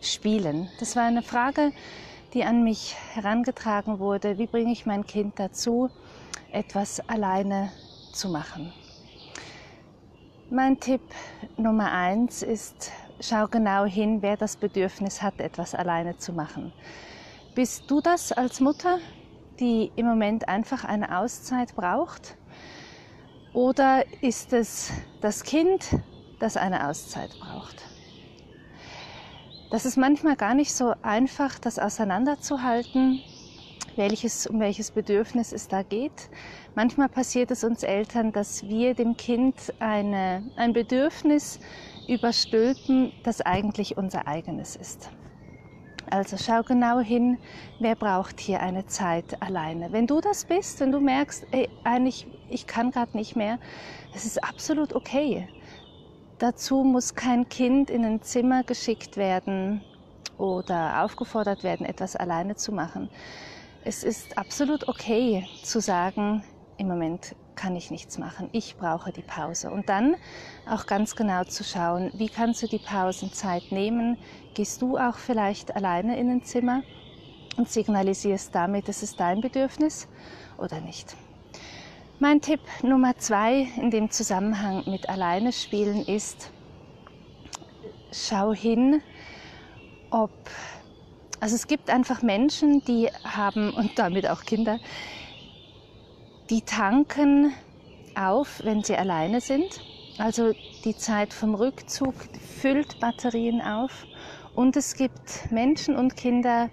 spielen. Das war eine Frage, die an mich herangetragen wurde. Wie bringe ich mein Kind dazu, etwas alleine zu machen? Mein Tipp Nummer eins ist, schau genau hin, wer das Bedürfnis hat, etwas alleine zu machen. Bist du das als Mutter, die im Moment einfach eine Auszeit braucht? Oder ist es das Kind, das eine Auszeit braucht? Das ist manchmal gar nicht so einfach, das auseinanderzuhalten, welches, um welches Bedürfnis es da geht. Manchmal passiert es uns Eltern, dass wir dem Kind eine, ein Bedürfnis überstülpen, das eigentlich unser eigenes ist. Also schau genau hin, wer braucht hier eine Zeit alleine. Wenn du das bist, wenn du merkst, ey, eigentlich, ich kann gerade nicht mehr, das ist absolut okay. Dazu muss kein Kind in ein Zimmer geschickt werden oder aufgefordert werden, etwas alleine zu machen. Es ist absolut okay zu sagen, im Moment kann ich nichts machen, ich brauche die Pause. Und dann auch ganz genau zu schauen, wie kannst du die Pausenzeit nehmen? Gehst du auch vielleicht alleine in ein Zimmer und signalisierst damit, es ist dein Bedürfnis oder nicht? Mein Tipp Nummer zwei in dem Zusammenhang mit alleine spielen ist, schau hin, ob, also es gibt einfach Menschen, die haben, und damit auch Kinder, die tanken auf, wenn sie alleine sind. Also die Zeit vom Rückzug füllt Batterien auf. Und es gibt Menschen und Kinder,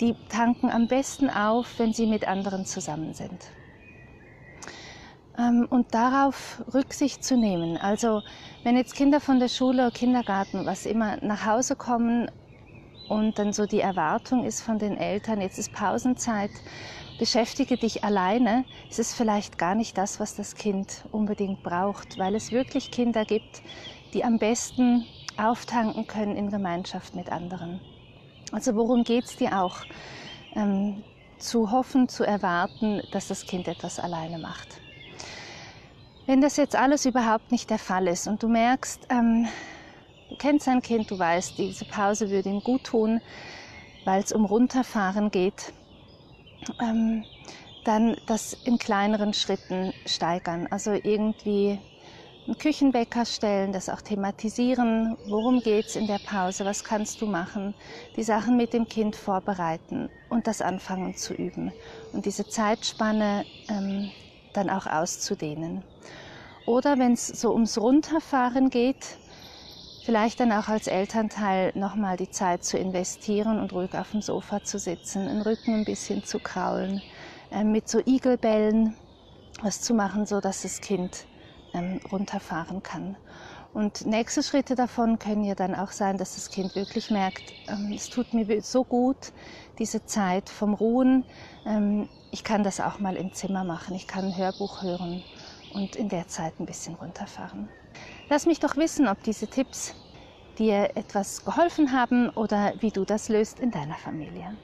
die tanken am besten auf, wenn sie mit anderen zusammen sind. Ähm, und darauf Rücksicht zu nehmen. Also wenn jetzt Kinder von der Schule Kindergarten, was immer, nach Hause kommen und dann so die Erwartung ist von den Eltern, jetzt ist Pausenzeit, beschäftige dich alleine, ist es vielleicht gar nicht das, was das Kind unbedingt braucht, weil es wirklich Kinder gibt, die am besten auftanken können in Gemeinschaft mit anderen. Also worum geht es dir auch? Ähm, zu hoffen, zu erwarten, dass das Kind etwas alleine macht. Wenn das jetzt alles überhaupt nicht der Fall ist und du merkst, ähm, du kennst dein Kind, du weißt, diese Pause würde ihm gut tun, weil es um Runterfahren geht, ähm, dann das in kleineren Schritten steigern. Also irgendwie einen Küchenbäcker stellen, das auch thematisieren, worum geht es in der Pause, was kannst du machen, die Sachen mit dem Kind vorbereiten und das anfangen zu üben. Und diese Zeitspanne ähm, dann auch auszudehnen. Oder wenn es so ums Runterfahren geht, vielleicht dann auch als Elternteil nochmal die Zeit zu investieren und ruhig auf dem Sofa zu sitzen, den Rücken ein bisschen zu kraulen, äh, mit so Igelbällen was zu machen, so dass das Kind ähm, runterfahren kann. Und nächste Schritte davon können ja dann auch sein, dass das Kind wirklich merkt, ähm, es tut mir so gut, diese Zeit vom Ruhen. Ähm, ich kann das auch mal im Zimmer machen. Ich kann ein Hörbuch hören und in der Zeit ein bisschen runterfahren. Lass mich doch wissen, ob diese Tipps dir etwas geholfen haben oder wie du das löst in deiner Familie.